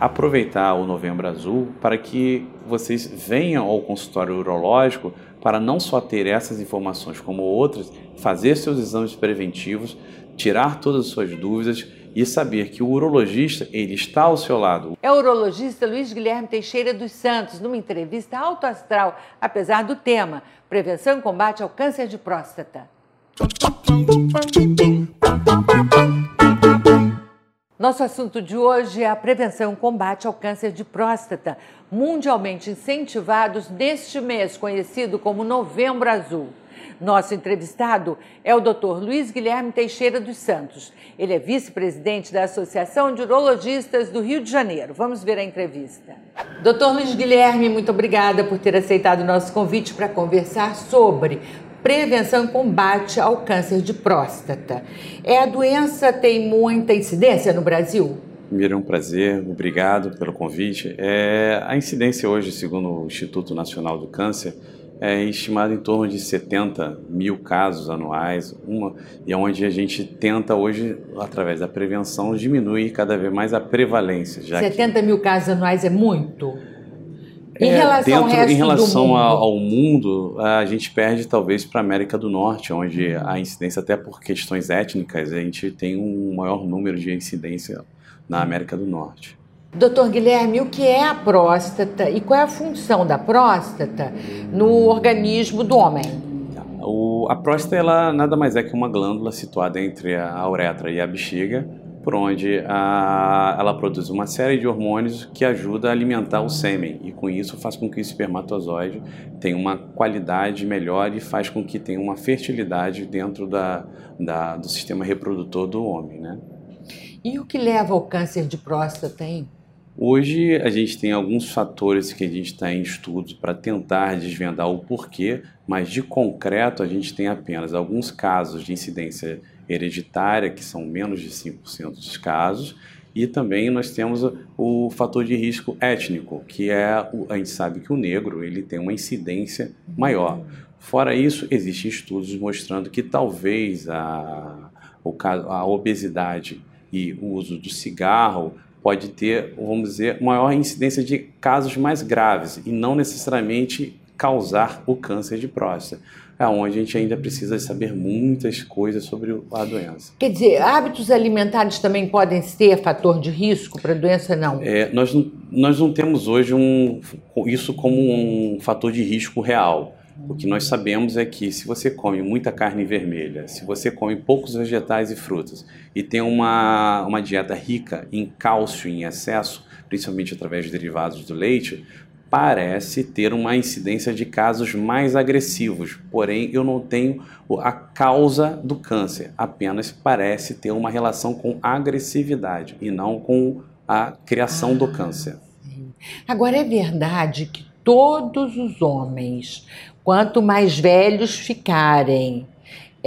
Aproveitar o Novembro Azul para que vocês venham ao consultório urológico para não só ter essas informações como outras, fazer seus exames preventivos, tirar todas as suas dúvidas e saber que o urologista ele está ao seu lado. É o urologista Luiz Guilherme Teixeira dos Santos, numa entrevista alto astral, apesar do tema Prevenção e combate ao câncer de próstata. Nosso assunto de hoje é a prevenção e combate ao câncer de próstata, mundialmente incentivados neste mês conhecido como Novembro Azul. Nosso entrevistado é o Dr. Luiz Guilherme Teixeira dos Santos. Ele é vice-presidente da Associação de Urologistas do Rio de Janeiro. Vamos ver a entrevista. Dr. Luiz Guilherme, muito obrigada por ter aceitado o nosso convite para conversar sobre prevenção e combate ao câncer de próstata. É a doença tem muita incidência no Brasil? Primeiro é um prazer, obrigado pelo convite. É, a incidência hoje, segundo o Instituto Nacional do Câncer, é estimado em torno de 70 mil casos anuais, uma, e é onde a gente tenta hoje, através da prevenção, diminuir cada vez mais a prevalência. Já 70 que... mil casos anuais é muito? Em é, relação, dentro, ao, resto em relação mundo. ao mundo, a gente perde talvez para a América do Norte, onde a incidência, até por questões étnicas, a gente tem um maior número de incidência na América do Norte. Doutor Guilherme, o que é a próstata e qual é a função da próstata no organismo do homem? O, a próstata ela nada mais é que uma glândula situada entre a uretra e a bexiga, por onde a, ela produz uma série de hormônios que ajuda a alimentar o sêmen e com isso faz com que o espermatozoide tenha uma qualidade melhor e faz com que tenha uma fertilidade dentro da, da, do sistema reprodutor do homem, né? E o que leva ao câncer de próstata, hein? Hoje a gente tem alguns fatores que a gente está em estudos para tentar desvendar o porquê, mas de concreto a gente tem apenas alguns casos de incidência hereditária, que são menos de 5% dos casos, e também nós temos o fator de risco étnico, que é a gente sabe que o negro ele tem uma incidência maior. Fora isso, existem estudos mostrando que talvez a, a obesidade e o uso do cigarro pode ter, vamos dizer, maior incidência de casos mais graves e não necessariamente causar o câncer de próstata. É onde a gente ainda precisa saber muitas coisas sobre a doença. Quer dizer, hábitos alimentares também podem ser fator de risco para a doença, não? É, nós, nós não temos hoje um, isso como um fator de risco real. O que nós sabemos é que se você come muita carne vermelha, se você come poucos vegetais e frutas e tem uma, uma dieta rica em cálcio em excesso, principalmente através de derivados do leite, parece ter uma incidência de casos mais agressivos. Porém, eu não tenho a causa do câncer, apenas parece ter uma relação com agressividade e não com a criação ah, do câncer. Sim. Agora, é verdade que todos os homens Quanto mais velhos ficarem,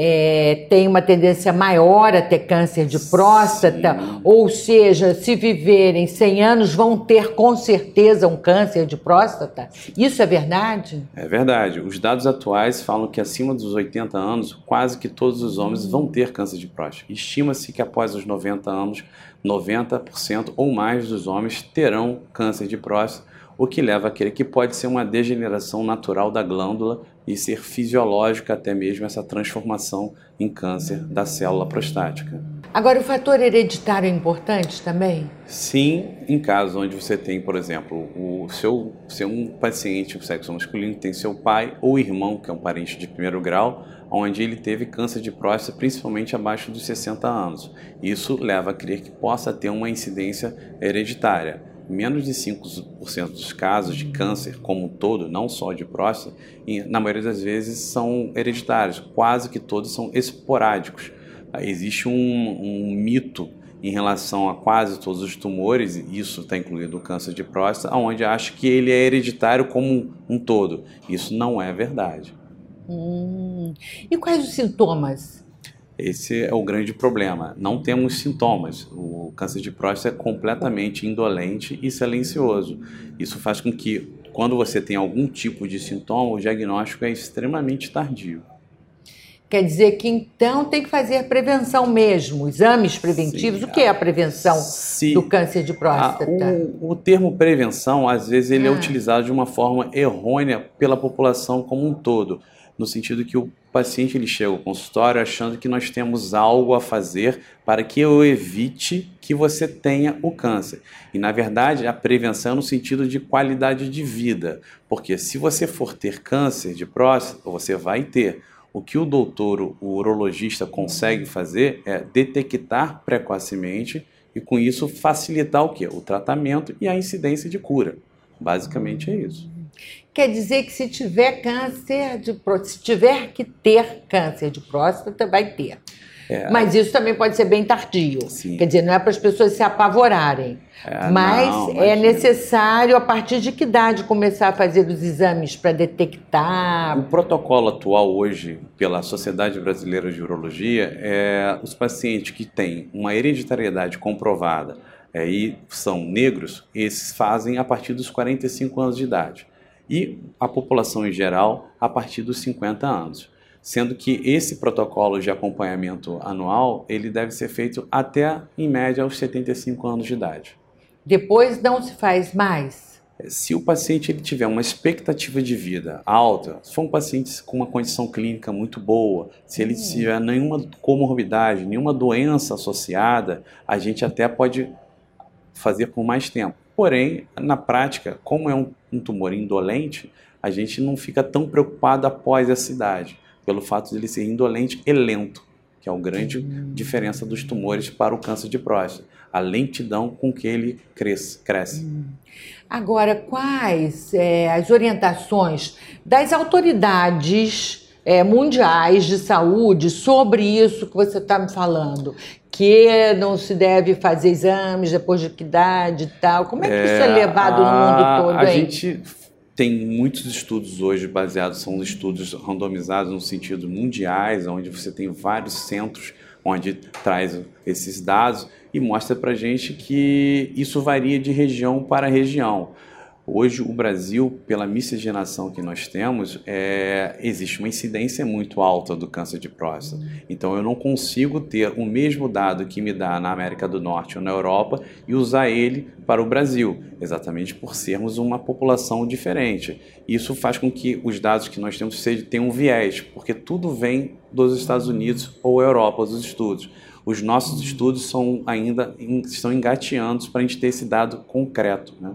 é, tem uma tendência maior a ter câncer de próstata, Sim. ou seja, se viverem 100 anos, vão ter com certeza um câncer de próstata? Isso é verdade? É verdade. Os dados atuais falam que acima dos 80 anos, quase que todos os homens vão ter câncer de próstata. Estima-se que após os 90 anos, 90% ou mais dos homens terão câncer de próstata o que leva a crer que pode ser uma degeneração natural da glândula e ser fisiológica até mesmo essa transformação em câncer da célula prostática. Agora, o fator hereditário é importante também? Sim, em casos onde você tem, por exemplo, o seu, seu um paciente do sexo masculino tem seu pai ou irmão, que é um parente de primeiro grau, onde ele teve câncer de próstata, principalmente abaixo dos 60 anos. Isso leva a crer que possa ter uma incidência hereditária menos de 5% dos casos de câncer como um todo, não só de próstata, na maioria das vezes são hereditários, quase que todos são esporádicos. Existe um, um mito em relação a quase todos os tumores, isso está incluído o câncer de próstata, onde acha que ele é hereditário como um, todo. Isso não é verdade. Hum. E quais os sintomas esse é o grande problema. Não temos sintomas. O câncer de próstata é completamente indolente e silencioso. Isso faz com que, quando você tem algum tipo de sintoma, o diagnóstico é extremamente tardio. Quer dizer que então tem que fazer prevenção mesmo, exames preventivos. Sim, o que é a prevenção se, do câncer de próstata? A, o, o, termo prevenção, às vezes, ele é ah. é utilizado de uma forma errônea pela população como um todo, no sentido que o paciente ele chega ao consultório achando que nós temos algo a fazer para que eu evite que você tenha o câncer. E na verdade, a prevenção é no sentido de qualidade de vida, porque se você for ter câncer de próstata, você vai ter o que o doutor, o urologista, consegue fazer é detectar precocemente e, com isso, facilitar o quê? O tratamento e a incidência de cura. Basicamente é isso. Quer dizer que se tiver câncer de se tiver que ter câncer de próstata, vai ter. É. Mas isso também pode ser bem tardio. Sim. Quer dizer, não é para as pessoas se apavorarem. É, mas não, é necessário, a partir de que idade, começar a fazer os exames para detectar? O protocolo atual hoje, pela Sociedade Brasileira de Urologia, é os pacientes que têm uma hereditariedade comprovada é, e são negros, esses fazem a partir dos 45 anos de idade. E a população em geral, a partir dos 50 anos sendo que esse protocolo de acompanhamento anual ele deve ser feito até em média aos 75 anos de idade. Depois não se faz mais. Se o paciente ele tiver uma expectativa de vida alta, se for um paciente com uma condição clínica muito boa, se ele hum. tiver nenhuma comorbidade, nenhuma doença associada, a gente até pode fazer por mais tempo. Porém, na prática, como é um, um tumor indolente, a gente não fica tão preocupado após essa idade pelo fato de ele ser indolente e lento, que é a grande hum. diferença dos tumores para o câncer de próstata, a lentidão com que ele cresce. cresce. Hum. Agora, quais é, as orientações das autoridades é, mundiais de saúde sobre isso que você está me falando? Que não se deve fazer exames depois de que idade e tal. Como é que é, isso é levado a, no mundo todo? A hein? gente tem muitos estudos hoje baseados, são estudos randomizados no sentido mundiais, onde você tem vários centros onde traz esses dados e mostra para gente que isso varia de região para região. Hoje, o Brasil, pela miscigenação que nós temos, é, existe uma incidência muito alta do câncer de próstata. Então, eu não consigo ter o mesmo dado que me dá na América do Norte ou na Europa e usar ele para o Brasil, exatamente por sermos uma população diferente. Isso faz com que os dados que nós temos sejam, tenham um viés, porque tudo vem dos Estados Unidos ou Europa, os estudos. Os nossos estudos são ainda estão engateando para a gente ter esse dado concreto. Né?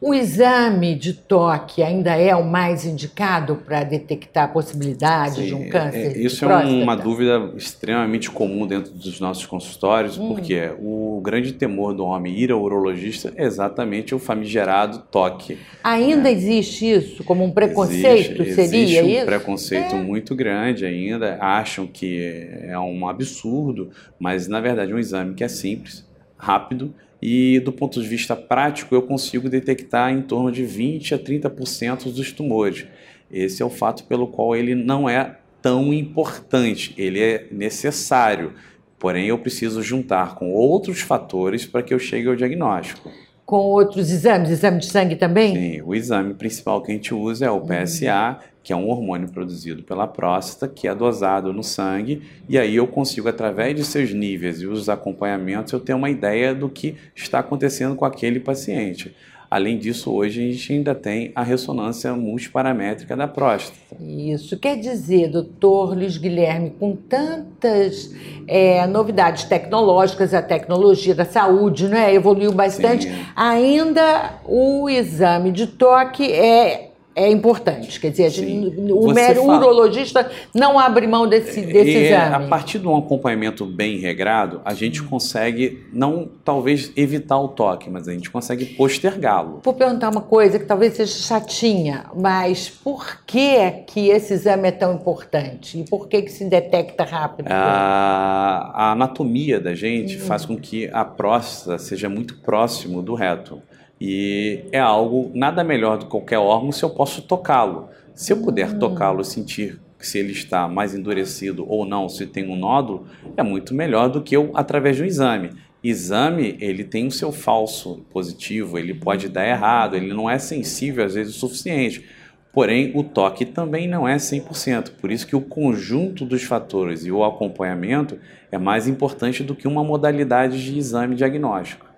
O exame de toque ainda é o mais indicado para detectar a possibilidade Sim, de um câncer? É, isso é uma dúvida extremamente comum dentro dos nossos consultórios, hum. porque o grande temor do homem ir ao urologista é exatamente o famigerado toque. Ainda né? existe isso como um preconceito? Existe, seria existe um isso? preconceito é. muito grande ainda. Acham que é um absurdo, mas na verdade é um exame que é simples, rápido e do ponto de vista prático eu consigo detectar em torno de 20 a 30% dos tumores. Esse é o fato pelo qual ele não é tão importante, ele é necessário, porém eu preciso juntar com outros fatores para que eu chegue ao diagnóstico. Com outros exames, exame de sangue também? Sim, o exame principal que a gente usa é o PSA, uhum que é um hormônio produzido pela próstata, que é dosado no sangue, e aí eu consigo, através de seus níveis e os acompanhamentos, eu ter uma ideia do que está acontecendo com aquele paciente. Além disso, hoje a gente ainda tem a ressonância multiparamétrica da próstata. Isso quer dizer, doutor Luiz Guilherme, com tantas é, novidades tecnológicas, a tecnologia da saúde né, evoluiu bastante, Sim. ainda o exame de toque é é importante. Quer dizer, gente, o mero fala... urologista não abre mão desse, desse é, exame. A partir de um acompanhamento bem regrado, a gente consegue, não talvez evitar o toque, mas a gente consegue postergá-lo. Vou perguntar uma coisa que talvez seja chatinha, mas por que, que esse exame é tão importante? E por que, que se detecta rápido? A, a anatomia da gente hum. faz com que a próstata seja muito próximo do reto. E é algo nada melhor do que qualquer órgão se eu posso tocá-lo. Se eu puder hum. tocá-lo, sentir se ele está mais endurecido ou não, se tem um nódulo, é muito melhor do que eu através de um exame. Exame, ele tem o seu falso positivo, ele pode dar errado, ele não é sensível às vezes o suficiente. Porém, o toque também não é 100%, por isso que o conjunto dos fatores e o acompanhamento é mais importante do que uma modalidade de exame diagnóstico.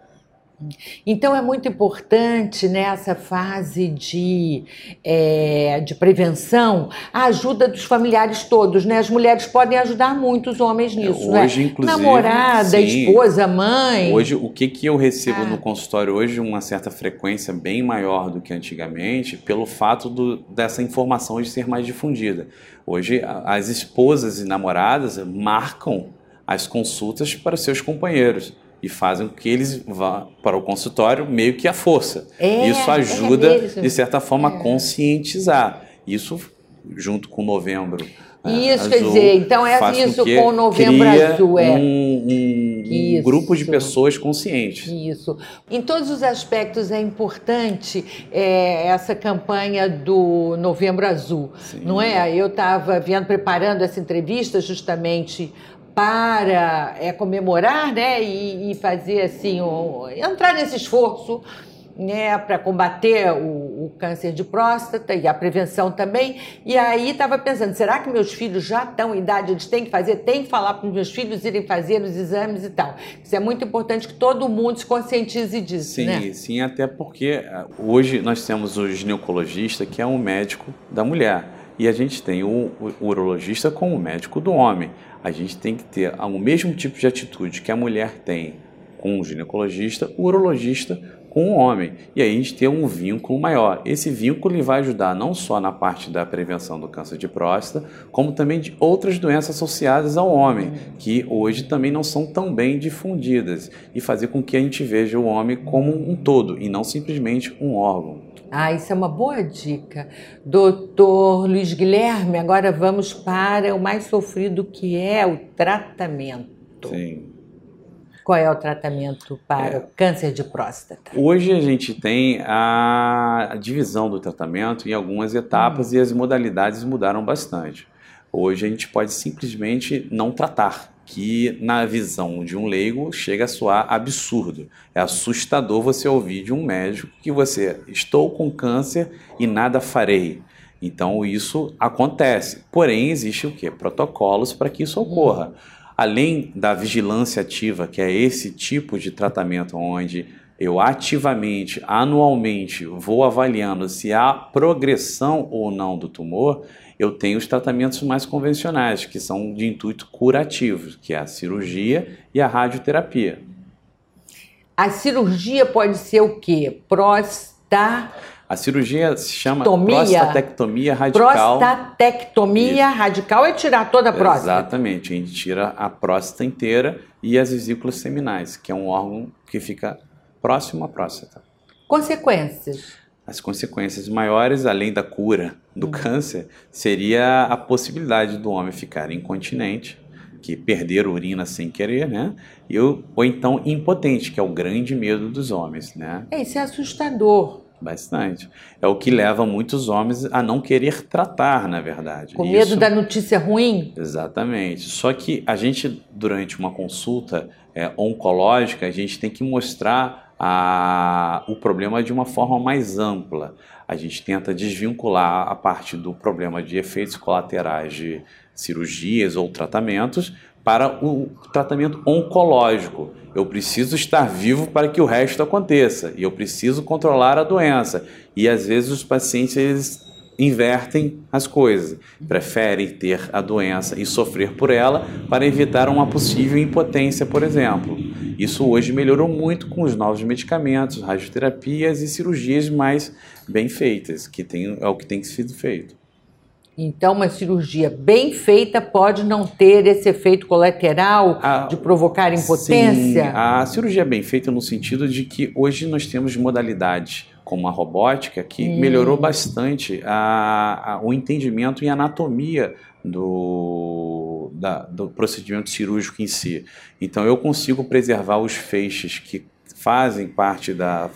Então é muito importante nessa fase de, é, de prevenção a ajuda dos familiares todos, né? As mulheres podem ajudar muito os homens nisso, né? hoje, né? Inclusive, Namorada, sim. esposa, mãe. Hoje, o que, que eu recebo ah. no consultório hoje, uma certa frequência bem maior do que antigamente, pelo fato do, dessa informação de ser mais difundida. Hoje, as esposas e namoradas marcam as consultas para seus companheiros e fazem com que eles vá para o consultório meio que à força. É, Isso é ajuda, é de certa forma, a é. conscientizar. Isso, junto com novembro. Né, isso, azul, quer dizer, então é isso com, com novembro azul. É. Um, um, um grupo de pessoas conscientes. Isso. Em todos os aspectos é importante é, essa campanha do Novembro Azul, Sim. não é? Eu estava vendo, preparando essa entrevista justamente para é, comemorar né, e, e fazer assim, entrar nesse esforço né, para combater o, o, câncer de próstata e a prevenção também. E aí estava pensando, será que meus filhos já estão em idade, eles têm que fazer, tem que falar para os meus filhos irem fazer os exames e tal. Isso é muito importante que todo mundo se conscientize disso, sim, né? Sim, até porque ah, hoje nós temos o ginecologista, que é um médico da mulher, e a gente tem o, o urologista como médico do homem. A gente tem que ter o mesmo tipo de atitude que a mulher tem com o ginecologista, o urologista com o homem. E aí a gente tem um vínculo maior. Esse vínculo vai ajudar não só na parte da prevenção do câncer de próstata, como também de outras doenças associadas ao homem, que hoje também não são tão bem difundidas, e fazer com que a gente veja o homem como um todo e não simplesmente um órgão. Ah, isso é uma boa dica. Doutor Luiz Guilherme, agora vamos para o mais sofrido que é o tratamento. Sim. Qual é o tratamento para é. o câncer de próstata? Hoje a gente tem a divisão do tratamento em algumas etapas hum. e as modalidades mudaram bastante. Hoje a gente pode simplesmente não tratar que na visão de um leigo chega a soar absurdo. É assustador você ouvir de um médico que você estou com câncer e nada farei. Então isso acontece. Porém, existe o que? Protocolos para que isso ocorra. Além da vigilância ativa, que é esse tipo de tratamento onde eu ativamente, anualmente, vou avaliando se há progressão ou não do tumor, eu tenho os tratamentos mais convencionais, que são de intuito curativo, que é a cirurgia e a radioterapia. A cirurgia pode ser o quê? Prosta... A cirurgia se chama prostatectomia radical. Prostatectomia Isso. radical é tirar toda a próstata. Exatamente, a gente tira a próstata inteira e as vesículas seminais, que é um órgão que fica próximo à próstata. Consequências? As consequências maiores, além da cura do hum. câncer, seria a possibilidade do homem ficar incontinente, que perder urina sem querer, né? E, ou então impotente, que é o grande medo dos homens, né? É, isso é assustador. Bastante. É o que leva muitos homens a não querer tratar, na verdade. Com medo da notícia ruim? Exatamente. Só que a gente, durante uma consulta é, oncológica, a gente tem que mostrar a, o problema de uma forma mais ampla. A gente tenta desvincular a parte do problema de efeitos colaterais de cirurgias ou tratamentos para o tratamento oncológico. Eu preciso estar vivo para que o resto aconteça e eu preciso controlar a doença. E às vezes os pacientes eles invertem as coisas, preferem ter a doença e sofrer por ela para evitar uma possível impotência, por exemplo. Isso hoje melhorou muito com os novos medicamentos, radioterapias e cirurgias mais bem feitas, que tem, é o que tem sido feito. Então, uma cirurgia bem feita pode não ter esse efeito colateral a, de provocar impotência? Sim, a cirurgia bem feita no sentido de que hoje nós temos modalidades como a robótica que hum. melhorou bastante a, a, o entendimento e anatomia do, da, do procedimento cirúrgico em si. Então, eu consigo preservar os feixes que fazem parte da,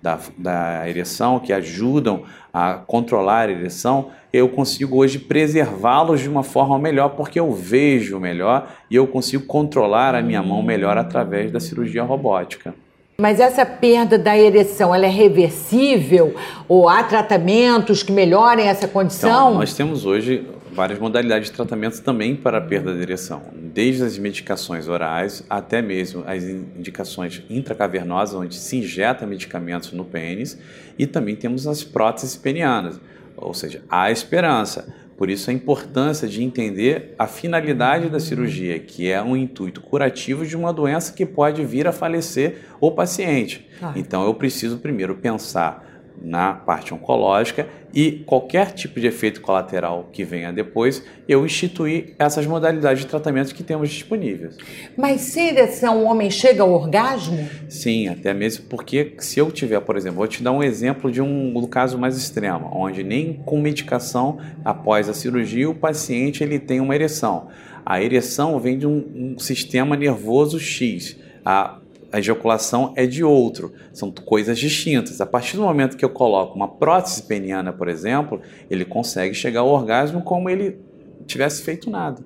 da, da ereção, que ajudam a controlar a ereção, eu consigo hoje preservá-los de uma forma melhor, porque eu vejo melhor e eu consigo controlar a minha mão melhor através da cirurgia robótica. Mas essa perda da ereção, ela é reversível? Ou há tratamentos que melhorem essa condição? Então, nós temos hoje várias modalidades de tratamento também para a perda da ereção, desde as medicações orais até mesmo as indicações intracavernosas, onde se injeta medicamentos no pênis, e também temos as próteses penianas, ou seja, há esperança. Por isso a importância de entender a finalidade da cirurgia, que é um intuito curativo de uma doença que pode vir a falecer o paciente. Ah. Então eu preciso primeiro pensar na parte oncológica e qualquer tipo de efeito colateral que venha depois, eu instituir essas modalidades de tratamento que temos disponíveis. Mas sem ereção o homem chega ao orgasmo? Sim, até mesmo porque se eu tiver, por exemplo, vou te dar um exemplo de um do caso mais extremo, onde nem com medicação após a cirurgia o paciente ele tem uma ereção. A ereção vem de um, um sistema nervoso X. A a ejaculação é de outro. São coisas distintas. A partir do momento que eu coloco uma prótese peniana, por exemplo, ele consegue chegar ao orgasmo como ele tivesse feito nada.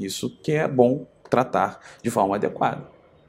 Isso que é bom tratar de forma adequada.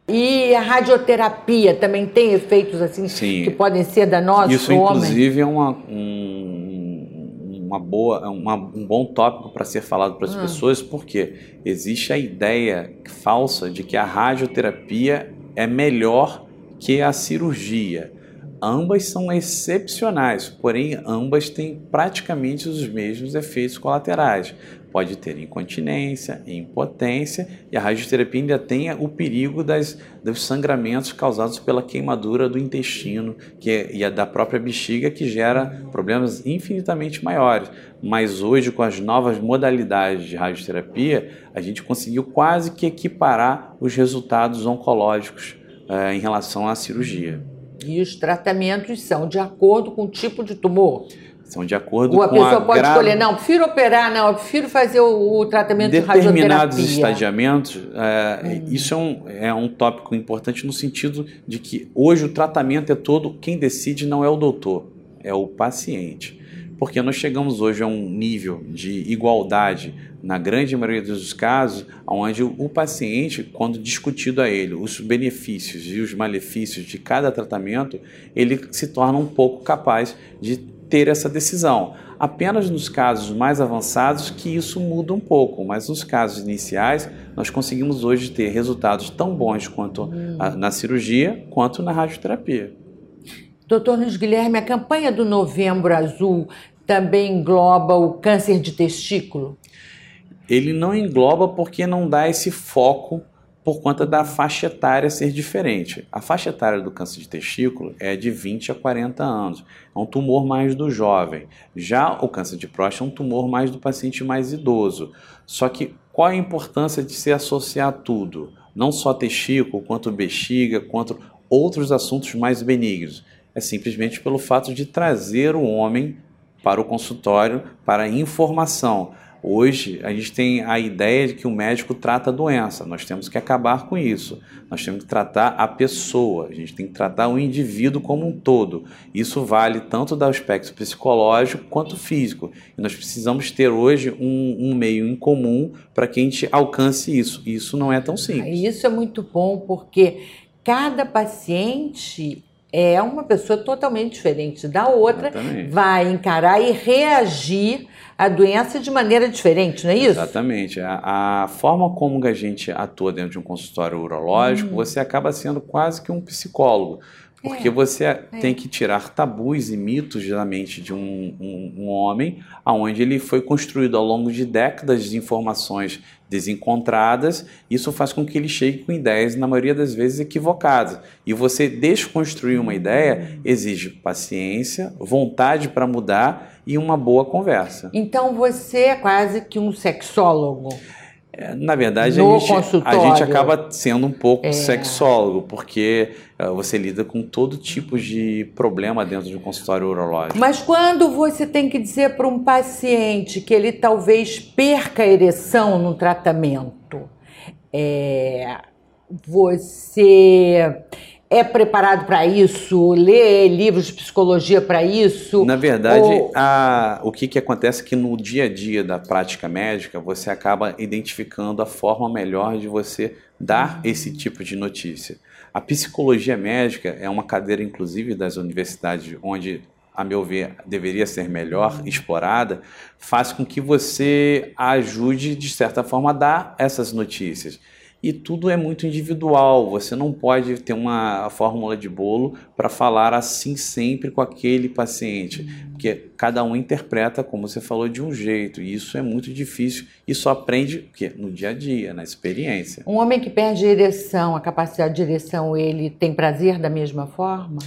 E a radioterapia também tem efeitos assim Sim. que podem ser danosos Isso, inclusive, homem? é uma, um, uma boa, uma, um bom tópico para ser falado para as hum. pessoas, porque existe a ideia falsa de que a radioterapia é melhor que a cirurgia. Ambas são excepcionais, porém ambas têm praticamente os mesmos efeitos colaterais. Pode ter incontinência, impotência e a radioterapia ainda tem o perigo das, dos sangramentos causados pela queimadura do intestino que é, e a da própria bexiga que gera problemas infinitamente maiores. Mas hoje, com as novas modalidades de radioterapia, a gente conseguiu quase que equiparar os resultados oncológicos uh, em relação à cirurgia. E os tratamentos são de acordo com o tipo de tumor? São de acordo Ou a com pessoa pode gra... escolher, não, prefiro operar, não, eu prefiro fazer o, o tratamento de radioterapia. Determinados estadiamentos, é, hum. isso é um, é um tópico importante no sentido de que hoje o tratamento é todo, quem decide não é o doutor, é o paciente. Porque nós chegamos hoje a um nível de igualdade na grande maioria dos casos, onde o paciente, quando discutido a ele os benefícios e os malefícios de cada tratamento, ele se torna um pouco capaz de ter essa decisão. Apenas nos casos mais avançados que isso muda um pouco, mas nos casos iniciais nós conseguimos hoje ter resultados tão bons quanto a, na cirurgia quanto na radioterapia. Doutor Luiz Guilherme, a campanha do Novembro Azul também engloba o câncer de testículo? ele não engloba porque não dá esse foco por conta da faixa etária ser diferente. A faixa etária do câncer de testículo é de 20 a 40 anos. É um tumor mais do jovem. Já o câncer de próstata é um tumor mais do paciente mais idoso. Só que qual a importância de se associar tudo? Não só testículo, quanto bexiga, quanto outros assuntos mais benignos. É simplesmente pelo fato de trazer o homem para o consultório para informação Hoje a gente tem a ideia de que o médico trata a doença, nós temos que acabar com isso. Nós temos que tratar a pessoa, a gente tem que tratar o indivíduo como um todo. Isso vale tanto do aspecto psicológico quanto físico. E nós precisamos ter hoje um, um meio em comum para que a gente alcance isso. Isso não é tão simples. Isso é muito bom porque cada paciente é uma pessoa totalmente diferente da outra, Exatamente. vai encarar e reagir à doença de maneira diferente, não é isso? Exatamente. A, a forma como a gente atua dentro de um consultório urológico, hum. você acaba sendo quase que um psicólogo. Porque é, você é. tem que tirar tabus e mitos da mente de um, um, um, homem, aonde ele foi construído ao longo de décadas de informações desencontradas. Isso faz com que ele chegue com ideias, na maioria das vezes, equivocadas. E você desconstruir uma ideia exige paciência, vontade para mudar e uma boa conversa. Então você é quase que um sexólogo. É, na verdade, a gente, a gente, acaba sendo um pouco é. sexólogo, porque uh, você lida com todo tipo de problema dentro de um consultório urológico. Mas quando você tem que dizer para um paciente que ele talvez perca a ereção no tratamento, é, você é preparado para isso? Lê livros de psicologia para isso? Na verdade, Ou... a, o que, que acontece é que no dia a dia da prática médica você acaba identificando a forma melhor de você dar esse tipo de notícia. A psicologia médica é uma cadeira, inclusive, das universidades onde a meu ver, deveria ser melhor explorada, faz com que você ajude, de certa forma, a dar essas notícias. E tudo é muito individual, você não pode ter uma fórmula de bolo para falar assim sempre com aquele paciente, porque cada um interpreta, como você falou, de um jeito, e isso é muito difícil e só aprende no dia a dia, na experiência. Um homem que perde a ereção, a capacidade de ereção, ele tem prazer da mesma forma?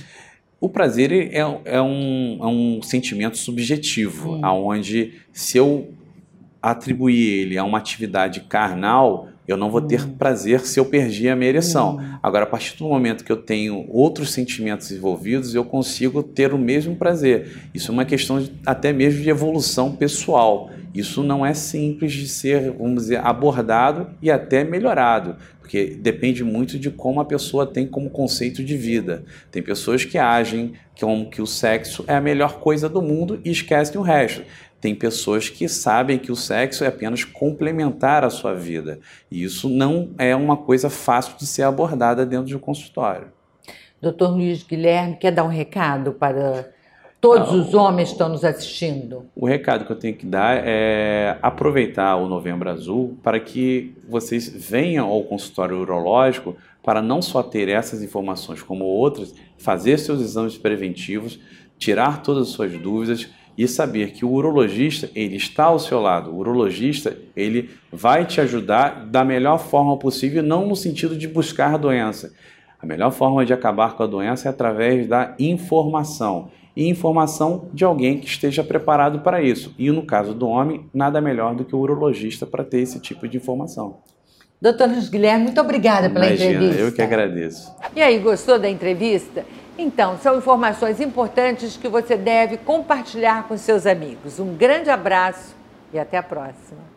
O prazer é, é, um, é um sentimento subjetivo, hum. aonde se eu atribuir ele a uma atividade carnal, eu não vou ter hum. prazer se eu perdi a minha ereção. Hum. Agora, a partir do momento que eu tenho outros sentimentos envolvidos, eu consigo ter o mesmo prazer. Isso é uma questão de, até mesmo de evolução pessoal. Isso não é simples de ser, vamos dizer, abordado e até melhorado porque depende muito de como a pessoa tem como conceito de vida. Tem pessoas que agem como que o sexo é a melhor coisa do mundo e esquecem o resto. Tem pessoas que sabem que o sexo é apenas complementar a sua vida. E isso não é uma coisa fácil de ser abordada dentro de um consultório. Doutor Luiz Guilherme, quer dar um recado para Todos os homens estão nos assistindo. O recado que eu tenho que dar é aproveitar o Novembro Azul para que vocês venham ao consultório urológico para não só ter essas informações como outras, fazer seus exames preventivos, tirar todas as suas dúvidas e saber que o urologista ele está ao seu lado. O urologista ele vai te ajudar da melhor forma possível, não no sentido de buscar doença. A melhor forma de acabar com a doença é através da informação e informação de alguém que esteja preparado para isso. E no caso do homem, nada melhor do que o urologista para ter esse tipo de informação. Doutor Luiz Guilherme, muito obrigada pela Imagina, entrevista. Eu que agradeço. E aí, gostou da entrevista? Então, são informações importantes que você deve compartilhar com seus amigos. Um grande abraço e até a próxima.